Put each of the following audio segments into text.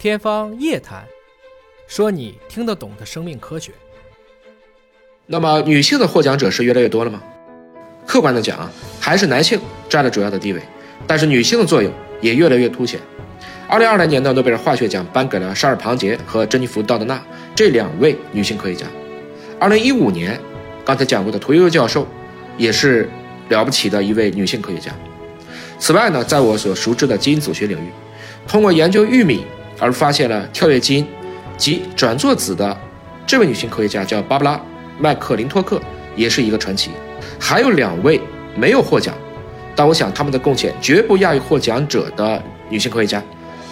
天方夜谭，说你听得懂的生命科学。那么，女性的获奖者是越来越多了吗？客观的讲啊，还是男性占了主要的地位，但是女性的作用也越来越凸显。二零二零年的诺贝尔化学奖颁给了沙尔庞杰和珍妮弗道德纳这两位女性科学家。二零一五年，刚才讲过的屠呦呦教授，也是了不起的一位女性科学家。此外呢，在我所熟知的基因组学领域，通过研究玉米而发现了跳跃基因及转座子的这位女性科学家叫芭芭拉·麦克林托克，也是一个传奇。还有两位没有获奖，但我想他们的贡献绝不亚于获奖者的女性科学家。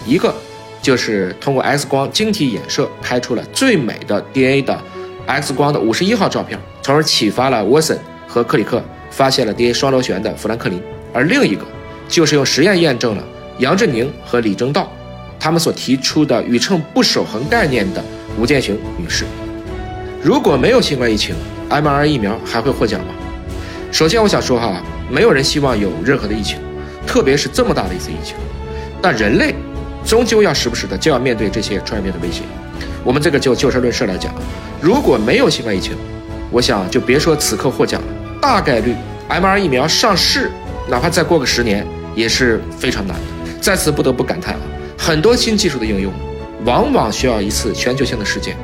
一个就是通过 X 光晶体衍射拍出了最美的 DNA 的 X 光的五十一号照片，从而启发了沃森和克里克发现了 DNA 双螺旋的富兰克林。而另一个就是用实验验证了杨振宁和李政道他们所提出的宇称不守恒概念的吴建雄女士。如果没有新冠疫情，m r 疫苗还会获奖吗？首先，我想说哈，没有人希望有任何的疫情，特别是这么大的一次疫情。但人类终究要时不时的就要面对这些传染病的威胁。我们这个就就事论事来讲，如果没有新冠疫情，我想就别说此刻获奖了，大概率 m r 疫苗上市，哪怕再过个十年也是非常难的。在此不得不感叹啊，很多新技术的应用，往往需要一次全球性的事件，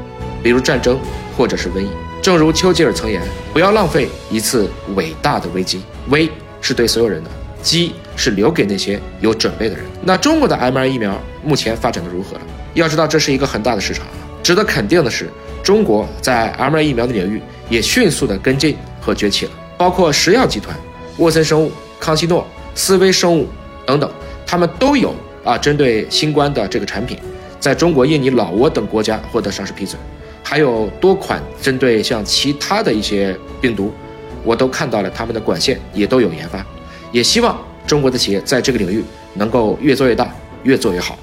比如战争或者是瘟疫。正如丘吉尔曾言：“不要浪费一次伟大的危机。危是对所有人的，机是留给那些有准备的人。”那中国的 mRNA 疫苗目前发展的如何了？要知道，这是一个很大的市场。值得肯定的是，中国在 mRNA 疫苗的领域也迅速的跟进和崛起了。包括石药集团、沃森生物、康希诺、思威生物等等，他们都有啊针对新冠的这个产品，在中国、印尼、老挝等国家获得上市批准。还有多款针对像其他的一些病毒，我都看到了他们的管线也都有研发，也希望中国的企业在这个领域能够越做越大，越做越好。